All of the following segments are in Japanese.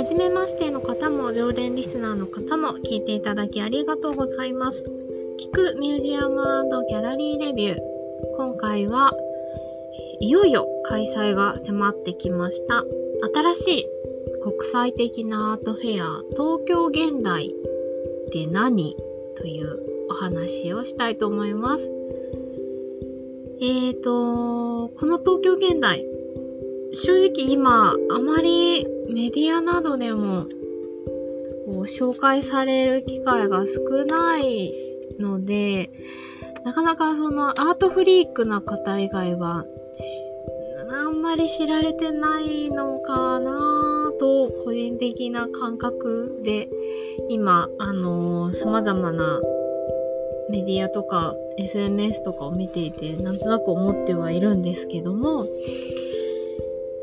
初めましての方も常連リスナーの方も聞いていただきありがとうございます。聞くミュージアムギャラリーレビュー。今回はいよいよ開催が迫ってきました。新しい国際的なアートフェア東京現代って何というお話をしたいと思います。えーと、この東京現代、正直今、あまりメディアなどでもこう紹介される機会が少ないので、なかなかそのアートフリークな方以外は、あんまり知られてないのかなと、個人的な感覚で、今、あのー、様々なメディアとか SNS とかを見ていてなんとなく思ってはいるんですけども、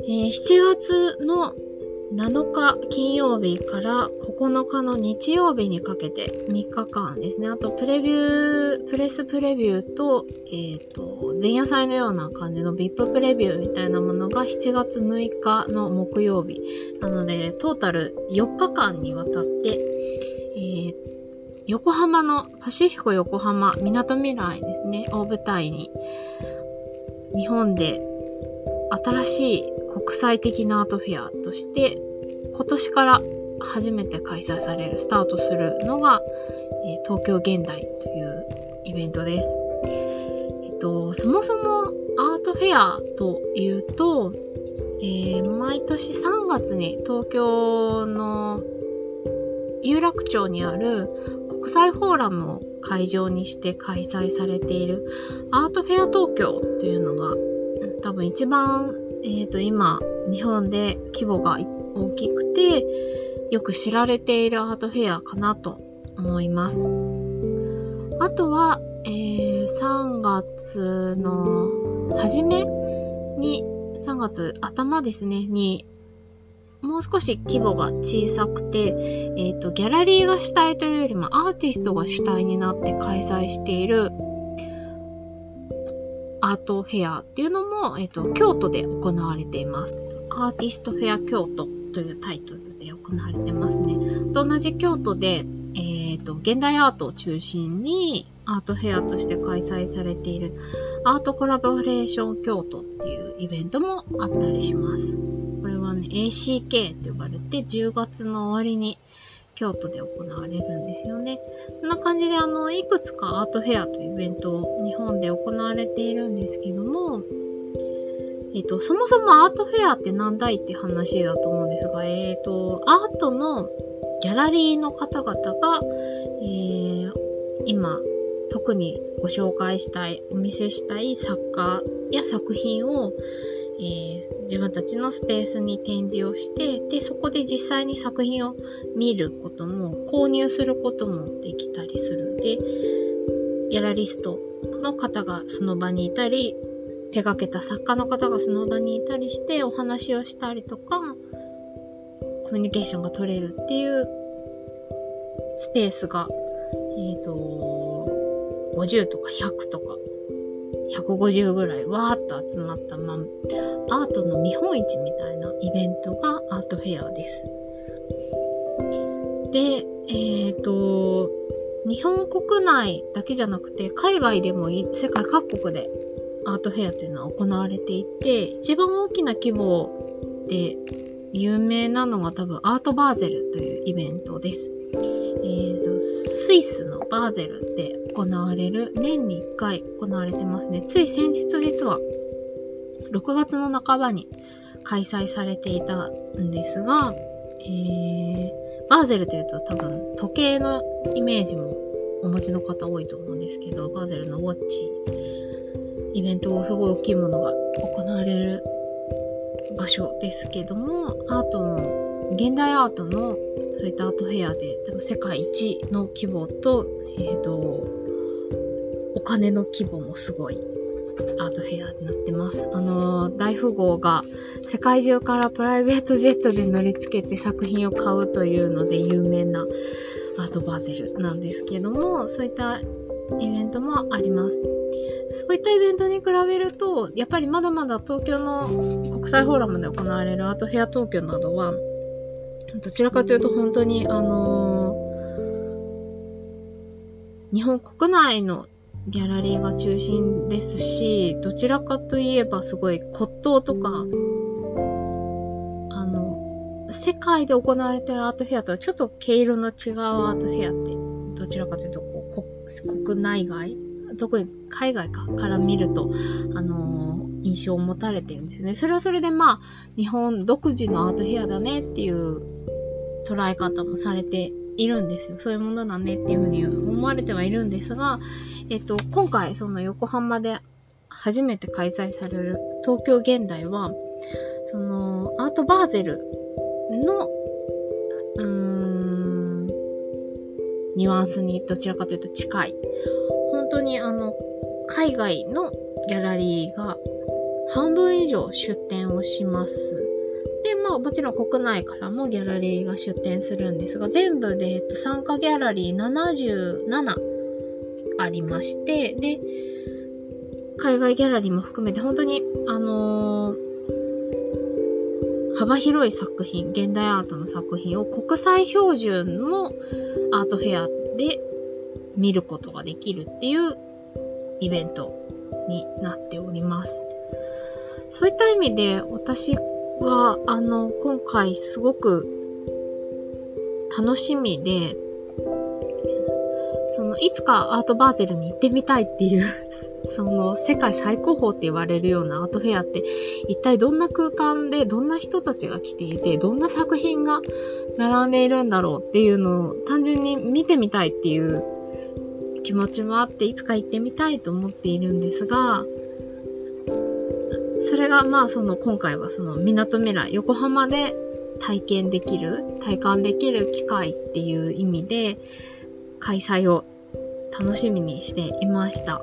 えー、7月の7日金曜日から9日の日曜日にかけて3日間ですね。あとプレビュー、プレスプレビューと、えっ、ー、と、前夜祭のような感じの VIP プレビューみたいなものが7月6日の木曜日。なので、トータル4日間にわたって、えー、横浜のパシフィコ横浜みなとみらいですね、を舞台に、日本で新しい国際的なアートフェアとして、今年から初めて開催される、スタートするのが、え、東京現代というイベントです。えっと、そもそもアートフェアというと、えー、毎年3月に東京の有楽町にある国際フォーラムを会場にして開催されているアートフェア東京っていうのが多分一番、え、ー、と今日本で規模が大きくてよく知られているアートフェアかなと思います。あとは、えー、3月の初めに3月頭ですね、にもう少し規模が小さくて、えっ、ー、と、ギャラリーが主体というよりもアーティストが主体になって開催しているアートフェアっていうのも、えっ、と、京都で行われています。アーティストフェア京都というタイトルで行われてますね。と同じ京都で、えっ、と、現代アートを中心にアートフェアとして開催されているアートコラボレーション京都っていうイベントもあったりします。これはね、ACK って呼ばれて、10月の終わりに京都で行われるんですよね。こんな感じで、あの、いくつかアートフェアというイベントを日本で行われているんですけども、えっ、と、そもそもアートフェアって何だいって話だと思うんですが、えっ、と、アートのギャラリーの方々が、えー、今、特にご紹介したい、お見せしたい作家や作品を、えー、自分たちのスペースに展示をして、で、そこで実際に作品を見ることも、購入することもできたりする。で、ギャラリストの方がその場にいたり、手掛けた作家の方がその場にいたりしてお話をしたりとか、コミュニケーションが取れるっていうスペースが、えっ、ー、と、50とか100とか150ぐらいわーっと集まった、まあ、アートの見本市みたいなイベントがアートフェアです。で、えっ、ー、と、日本国内だけじゃなくて、海外でも世界各国でアートフェアというのは行われていて、一番大きな規模で有名なのが多分アートバーゼルというイベントです。えー、スイスのバーゼルで行われる年に1回行われてますね。つい先日実は6月の半ばに開催されていたんですが、えー、バーゼルというと多分時計のイメージもお持ちの方多いと思うんですけど、バーゼルのウォッチ、イベントをすごい大きいものが行われる場所ですけども、アートの、現代アートのそういったアートフェアで、多分世界一の規模と、え、ー、と、お金の規模もすごいアートフェアになってます。あの大富豪が世界中からプライベートジェットで乗り付けて作品を買うというので有名なアートバーゼルなんですけども、そういったイベントもあります。そういったイベントに比べると、やっぱりまだまだ東京の国際フォーラムで行われるアートフェア東京などは、どちらかというと本当に、あのー、日本国内のギャラリーが中心ですし、どちらかといえばすごい骨董とか、あの、世界で行われてるアートフェアとはちょっと毛色の違うアートフェアって、どちらかというとこう、国内外特に海外かから見ると、あのー、印象を持たれてるんですよね。それはそれでまあ、日本独自のアートフェアだねっていう捉え方もされているんですよ。そういうものだねっていうふうに思われてはいるんですが、えっと、今回その横浜で初めて開催される東京現代は、そのアートバーゼルの、うーん、ニュアンスにどちらかというと近い。本当にあの、海外のギャラリーが半分以上出展をします。で、まあもちろん国内からもギャラリーが出展するんですが、全部で、えっと、参加ギャラリー77ありまして、で、海外ギャラリーも含めて本当に、あのー、幅広い作品、現代アートの作品を国際標準のアートフェアで見ることができるっていうイベントになっております。そういった意味で私は、あの、今回すごく楽しみで、その、いつかアートバーゼルに行ってみたいっていう その、世界最高峰って言われるようなアートフェアって、一体どんな空間で、どんな人たちが来ていて、どんな作品が並んでいるんだろうっていうのを単純に見てみたいっていう気持ちもあって、いつか行ってみたいと思っているんですが、それがまあその今回はその港未来、横浜で体験できる、体感できる機会っていう意味で開催を楽しみにしていました。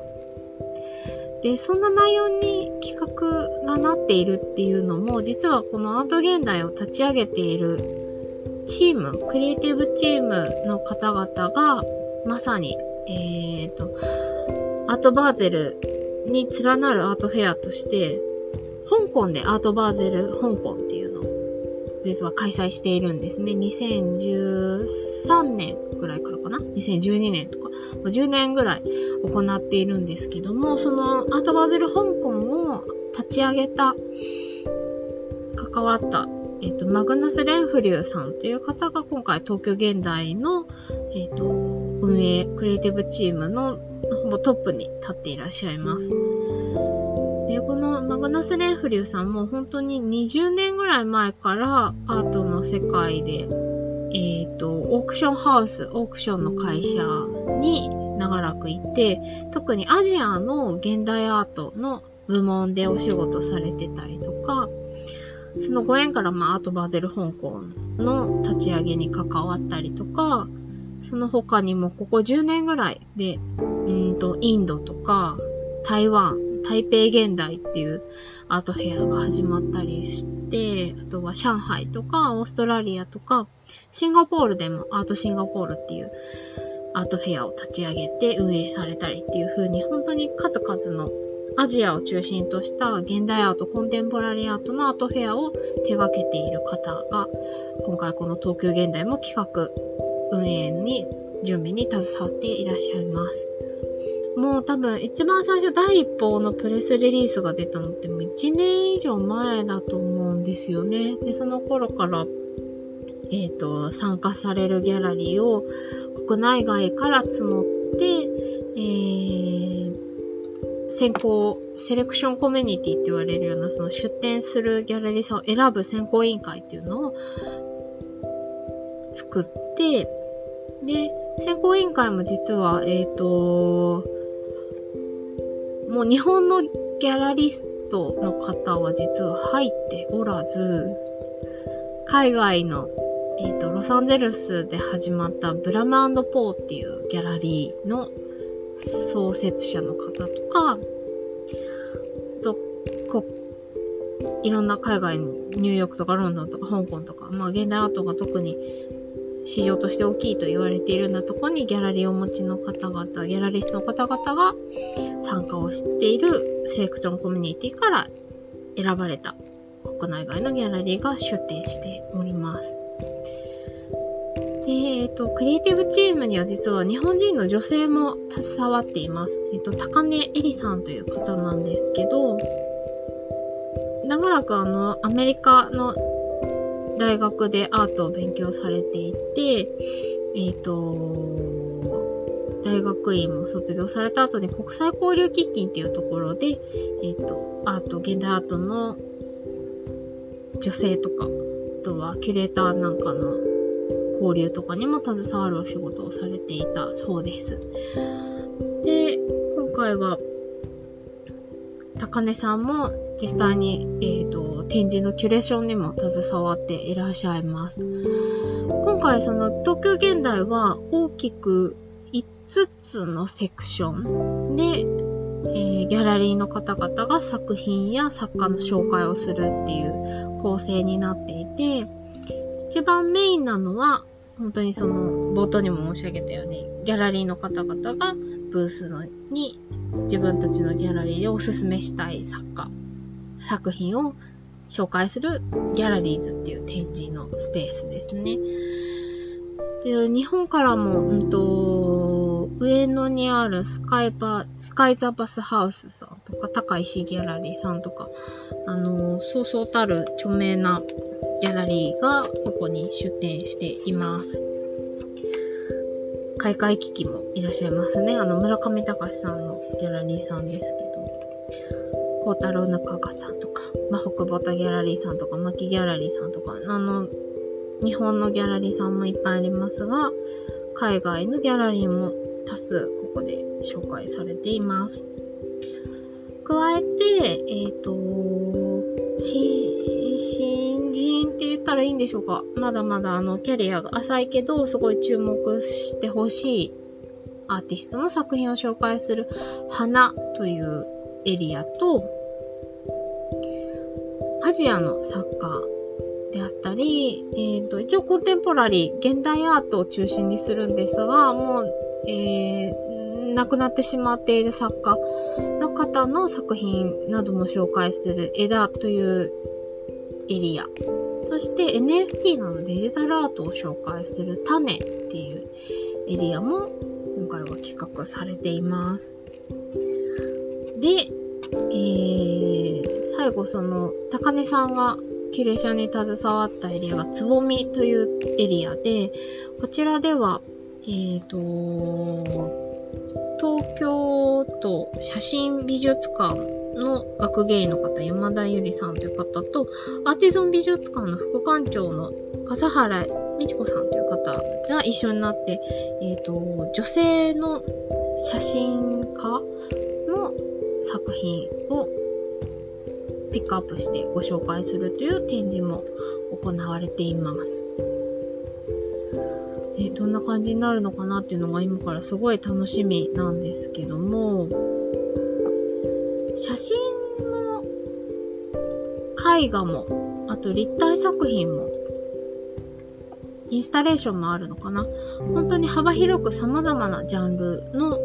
で、そんな内容に企画がなっているっていうのも、実はこのアート現代を立ち上げているチーム、クリエイティブチームの方々が、まさに、えっ、ー、と、アートバーゼルに連なるアートフェアとして、香港でアートバーゼル香港っていうのを実は開催しているんですね。2013年ぐらいからかな ?2012 年とか、10年ぐらい行っているんですけども、そのアートバーゼル香港を立ち上げた、関わった、えっ、ー、と、マグナス・レンフリューさんという方が今回東京現代の、えっ、ー、と、運営、クリエイティブチームのほぼトップに立っていらっしゃいます。で、このグナス・レンフリューさんも本当に20年ぐらい前からアートの世界で、えっ、ー、と、オークションハウス、オークションの会社に長らくいて、特にアジアの現代アートの部門でお仕事されてたりとか、そのご縁から、まあ、アートバーゼル香港の立ち上げに関わったりとか、その他にもここ10年ぐらいで、うんと、インドとか、台湾、台北現代っていうアートフェアが始まったりして、あとは上海とかオーストラリアとか、シンガポールでもアートシンガポールっていうアートフェアを立ち上げて運営されたりっていう風に本当に数々のアジアを中心とした現代アート、コンテンポラリーアートのアートフェアを手掛けている方が、今回この東京現代も企画、運営に、準備に携わっていらっしゃいます。もう多分一番最初第一報のプレスリリースが出たのってもう1年以上前だと思うんですよね。で、その頃から、えっ、ー、と、参加されるギャラリーを国内外から募って、えー、選考、セレクションコミュニティって言われるような、その出展するギャラリーさんを選ぶ選考委員会っていうのを作って、で、選考委員会も実は、えっ、ー、と、もう日本のギャラリストの方は実は入っておらず、海外の、えっ、ー、と、ロサンゼルスで始まったブラムポーっていうギャラリーの創設者の方とか、と、こいろんな海外に、ニューヨークとかロンドンとか香港とか、まあ現代アートが特に市場として大きいと言われているようなところにギャラリーをお持ちの方々、ギャラリストの方々が参加をしているセレクションコミュニティから選ばれた国内外のギャラリーが出展しております。で、えっ、ー、と、クリエイティブチームには実は日本人の女性も携わっています。えっ、ー、と、高根えりさんという方なんですけど、長らくあの、アメリカの大学でアートを勉強されていて、えっ、ー、と、大学院も卒業された後に国際交流基金っていうところで、えっ、と、アート、現代アートの女性とか、あとはキュレーターなんかの交流とかにも携わるお仕事をされていたそうです。で、今回は、高根さんも実際に、えーと、展示のキュレーションにも携わっていらっしゃいます。今回その東京現代は大きく5つのセクションで、えー、ギャラリーの方々が作品や作家の紹介をするっていう構成になっていて、一番メインなのは、本当にその、冒頭にも申し上げたように、ギャラリーの方々がブースのに自分たちのギャラリーでおすすめしたい作家、作品を紹介するギャラリーズっていう展示のスペースですね。で、日本からも、うんと、上野にあるスカイバ、スカイザバスハウスさんとか、高石ギャラリーさんとか、あの、そうそうたる著名なギャラリーがここに出店しています。開会機器もいらっしゃいますね。あの、村上隆さんのギャラリーさんですけど、孝太郎中川さんとか、まあ、北畑ギャラリーさんとか、牧ギャラリーさんとか、あの、日本のギャラリーさんもいっぱいありますが、海外のギャラリーも多数ここで紹介されています。加えて、えっ、ー、と、新人って言ったらいいんでしょうか？まだまだあのキャリアが浅いけど、すごい注目してほしいアーティストの作品を紹介する花というエリアと、アジアの作家であったり、えっ、ー、と、一応コンテンポラリー、現代アートを中心にするんですが、もう、えー、亡くなってしまっている作家の方の作品なども紹介する枝というエリア。そして NFT などデジタルアートを紹介する種っていうエリアも今回は企画されています。で、えー、最後その高根さんがキュレーションに携わったエリアがつぼみというエリアで、こちらでは、えっ、ー、と、東京都写真美術館の学芸員の方、山田ゆりさんという方と、アーティゾン美術館の副館長の笠原美智子さんという方が一緒になって、えっ、ー、と、女性の写真家の作品をピックアップしてご紹介するという展示も行われています。えどんな感じになるのかなっていうのが今からすごい楽しみなんですけども、写真も、絵画も、あと立体作品も、インスタレーションもあるのかな本当に幅広く様々なジャンルの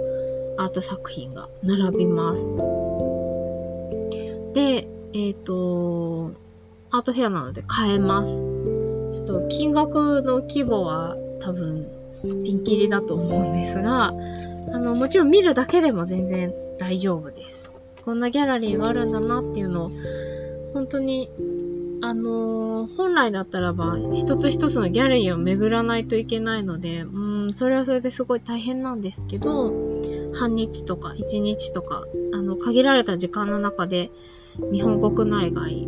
アート作品が並びます。で、えっ、ー、と、アートフェアなので買えます。ちょっと金額の規模は多分ピンキリだと思うんですが、あの、もちろん見るだけでも全然大丈夫です。こんなギャラリーがあるんだなっていうのを、本当に、あのー、本来だったらば、一つ一つのギャラリーを巡らないといけないので、うん、それはそれですごい大変なんですけど、半日とか一日とか、あの、限られた時間の中で、日本国内外、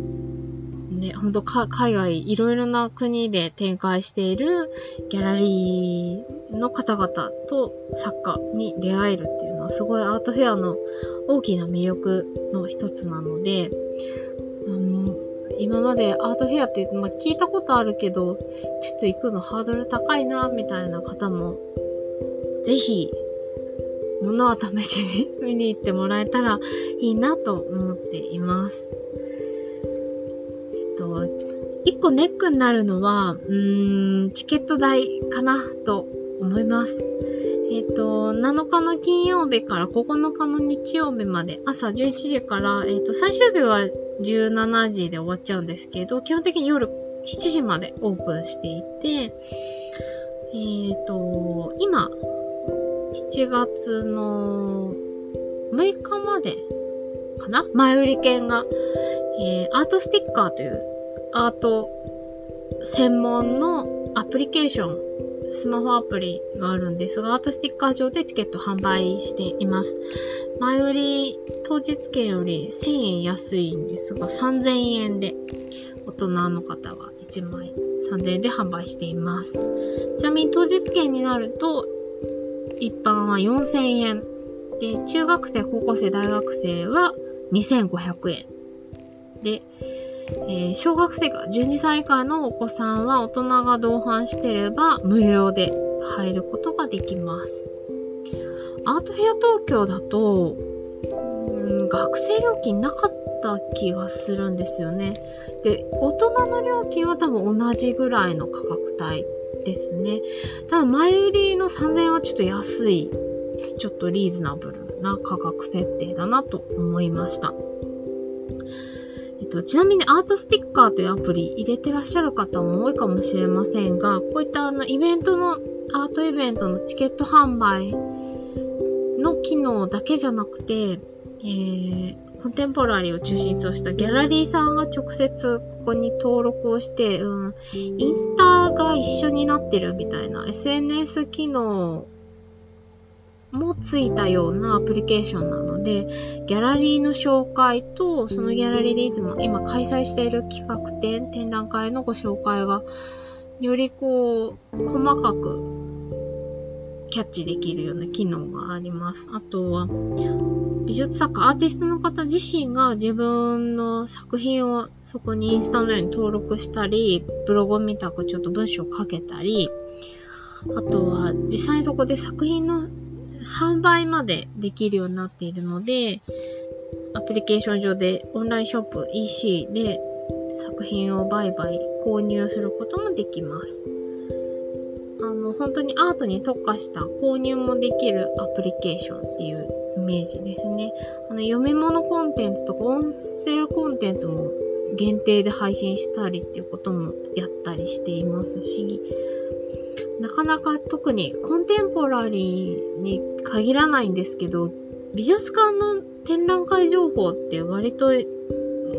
ね、ほんと海外いろいろな国で展開しているギャラリーの方々と作家に出会えるっていうのはすごいアートフェアの大きな魅力の一つなので、うん、今までアートフェアって、まあ、聞いたことあるけど、ちょっと行くのハードル高いな、みたいな方も、ぜひ物は試しに見に行ってもらえたらいいなと思っています。一個ネックになるのは、うーん、チケット代かなと思います。えっ、と、7日の金曜日から9日の日曜日まで朝11時から、えっ、と、最終日は17時で終わっちゃうんですけど、基本的に夜7時までオープンしていて、えっ、ー、と、今、7月の6日までかな？前売り券が、えー、アートスティッカーというアート専門のアプリケーション、スマホアプリがあるんですが、アートスティッカー上でチケット販売しています。前売り当日券より1000円安いんですが、3000円で大人の方は1枚3000円で販売しています。ちなみに当日券になると、一般は4000円。で、中学生、高校生、大学生は2500円。で、えー、小学生が12歳以下のお子さんは大人が同伴してれば無料で入ることができます。アートフェア東京だと、うん、学生料金なかった気がするんですよね。で、大人の料金は多分同じぐらいの価格帯ですね。ただ前売りの3000円はちょっと安い、ちょっとリーズナブルな価格設定だなと思いました。と、ちなみにアートスティッカーというアプリ入れてらっしゃる方も多いかもしれませんが、こういったあのイベントの、アートイベントのチケット販売の機能だけじゃなくて、えー、コンテンポラリーを中心としたギャラリーさんが直接ここに登録をして、うん、インスタが一緒になってるみたいな SNS 機能もついたようなアプリケーションなので、ギャラリーの紹介と、そのギャラリーでいつも今開催している企画展、展覧会のご紹介が、よりこう、細かくキャッチできるような機能があります。あとは、美術作家、アーティストの方自身が自分の作品をそこにインスタのように登録したり、ブログを見たくちょっと文章を書けたり、あとは実際にそこで作品の販売までできるようになっているので、アプリケーション上でオンラインショップ EC で作品を売買、購入することもできます。あの、本当にアートに特化した購入もできるアプリケーションっていうイメージですね。あの、読み物コンテンツとか音声コンテンツも限定で配信したりっていうこともやったりしていますし、なかなか特にコンテンポラリーに限らないんですけど、美術館の展覧会情報って割と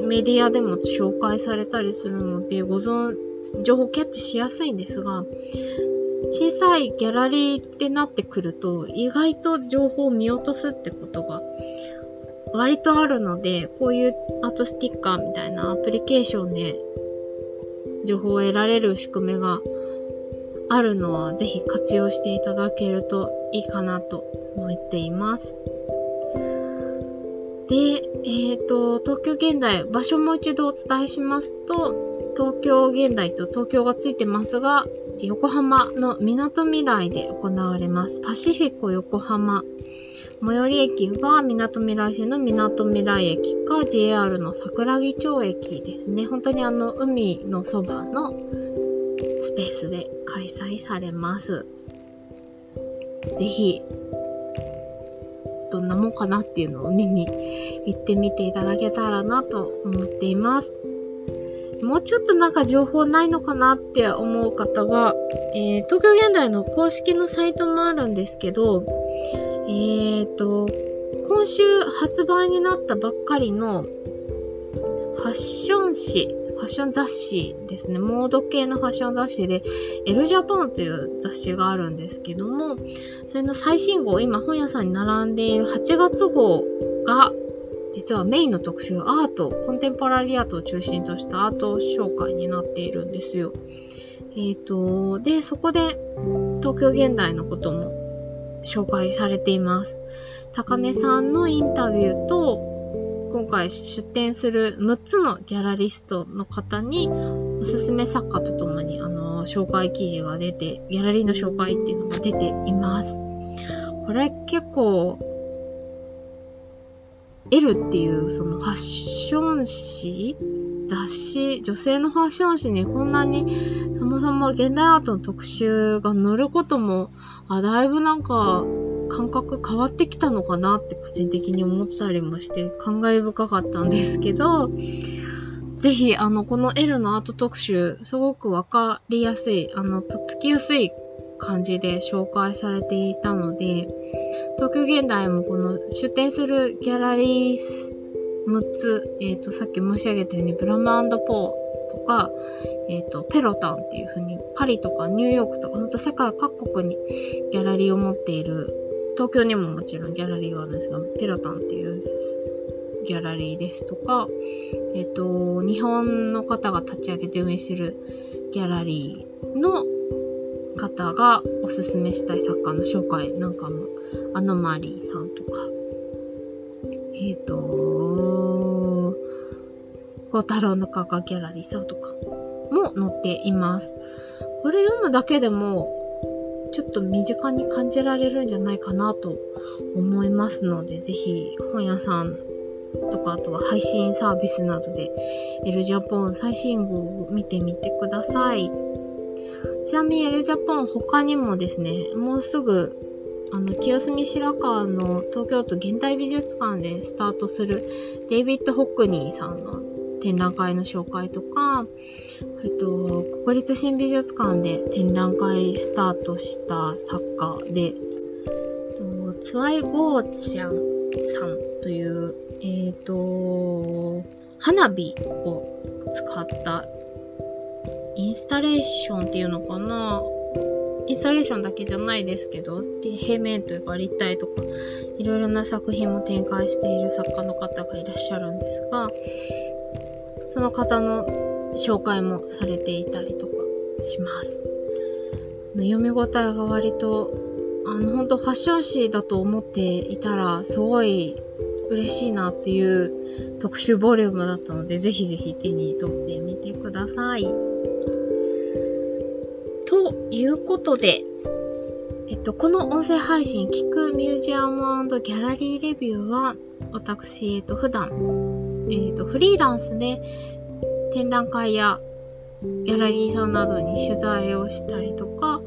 メディアでも紹介されたりするので、ご存、情報キャッチしやすいんですが、小さいギャラリーってなってくると、意外と情報を見落とすってことが割とあるので、こういうアートスティッカーみたいなアプリケーションで情報を得られる仕組みがあるのはぜひ活用していただけるといいかなと思っています。で、えっ、ー、と、東京現代、場所もう一度お伝えしますと、東京現代と東京がついてますが、横浜の港未来で行われます。パシフィコ横浜。最寄り駅は港未来線の港未来駅か JR の桜木町駅ですね。本当にあの海のそばのスペースで開催されます。ぜひ、どんなもんかなっていうのを見に行ってみていただけたらなと思っています。もうちょっとなんか情報ないのかなって思う方は、えー、東京現代の公式のサイトもあるんですけど、えーと、今週発売になったばっかりのファッション誌ファッション雑誌ですね。モード系のファッション雑誌で、エルジャポンという雑誌があるんですけども、それの最新号、今本屋さんに並んでいる8月号が、実はメインの特集、アート、コンテンポラリーアートを中心としたアート紹介になっているんですよ。えっ、ー、と、で、そこで東京現代のことも紹介されています。高根さんのインタビューと、今回出展する6つのギャラリストの方におすすめ作家とともにあの紹介記事が出て、ギャラリーの紹介っていうのが出ています。これ結構 L っていうそのファッション誌雑誌、女性のファッション誌にこんなにそもそも現代アートの特集が載ることも、あ、だいぶなんか感覚変わってきたのかなって個人的に思ったりもして感慨深かったんですけど、ぜひ、あの、この L のアート特集、すごくわかりやすい、あの、とっつきやすい感じで紹介されていたので、東京現代もこの出展するギャラリー6つ、えっ、ー、と、さっき申し上げたように、ブラムポーとか、えっ、ー、と、ペロタンっていう風に、パリとかニューヨークとか、ほんと世界各国にギャラリーを持っている、東京にももちろんギャラリーがあるんですが、ペロタンっていうギャラリーですとか、えっ、と、日本の方が立ち上げて運営してるギャラリーの方がおすすめしたい作家の紹介なんかも、アノマリーさんとか、えっ、ー、と、小太郎の画家ギャラリーさんとかも載っています。これ読むだけでも、ちょっと身近に感じられるんじゃないかなと思いますので、ぜひ本屋さんとか、あとは配信サービスなどで、エルジャポン最新号を見てみてください。ちなみにエルジャポン他にもですね、もうすぐ、あの、清澄白河の東京都現代美術館でスタートするデイビッド・ホックニーさんの展覧会の紹介とか、えっと、国立新美術館で展覧会スタートした作家で、えっとツワイ・ゴーチャンさんという、えっ、と、花火を使ったインスタレーションっていうのかな。インスタレーションだけじゃないですけど、平面というか立体とか、いろいろな作品も展開している作家の方がいらっしゃるんですが、その方の紹介もされていたりとかします。読み応えが割と、あの、本当ファッション誌だと思っていたら、すごい嬉しいなっていう特殊ボリュームだったので、ぜひぜひ手に取ってみてください。ということで、えっと、この音声配信、聞くミュージアムギャラリーレビューは、私、えっと、普段、えっと、フリーランスで展覧会やギャラリーさんなどに取材をしたりとか、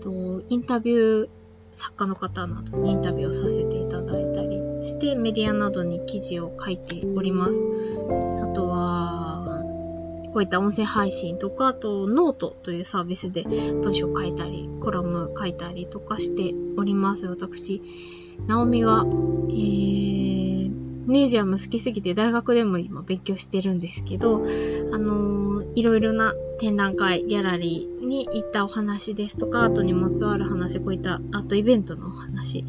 とインタビュー、作家の方などにインタビューをさせていただいたりしてメディアなどに記事を書いております。あとは、こういった音声配信とか、あとノートというサービスで文章を書いたり、コラム書いたりとかしております。私、ナオミが、えー、ミュージアム好きすぎて大学でも今勉強してるんですけど、あのー、いろいろな展覧会、ギャラリーに行ったお話ですとか、アートにまつわる話、こういったアートイベントのお話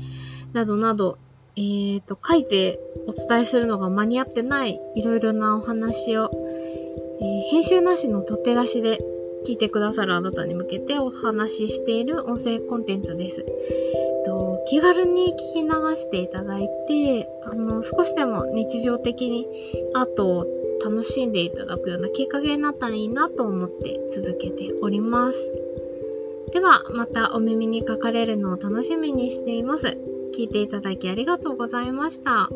などなど、えーと、書いてお伝えするのが間に合ってないいろいろなお話を、えー、編集なしの取って出しで聞いてくださるあなたに向けてお話ししている音声コンテンツです。と気軽に聞き流していただいて、あの、少しでも日常的にアートを楽しんでいただくようなきっかけになったらいいなと思って続けております。では、またお耳にかかれるのを楽しみにしています。聞いていただきありがとうございました。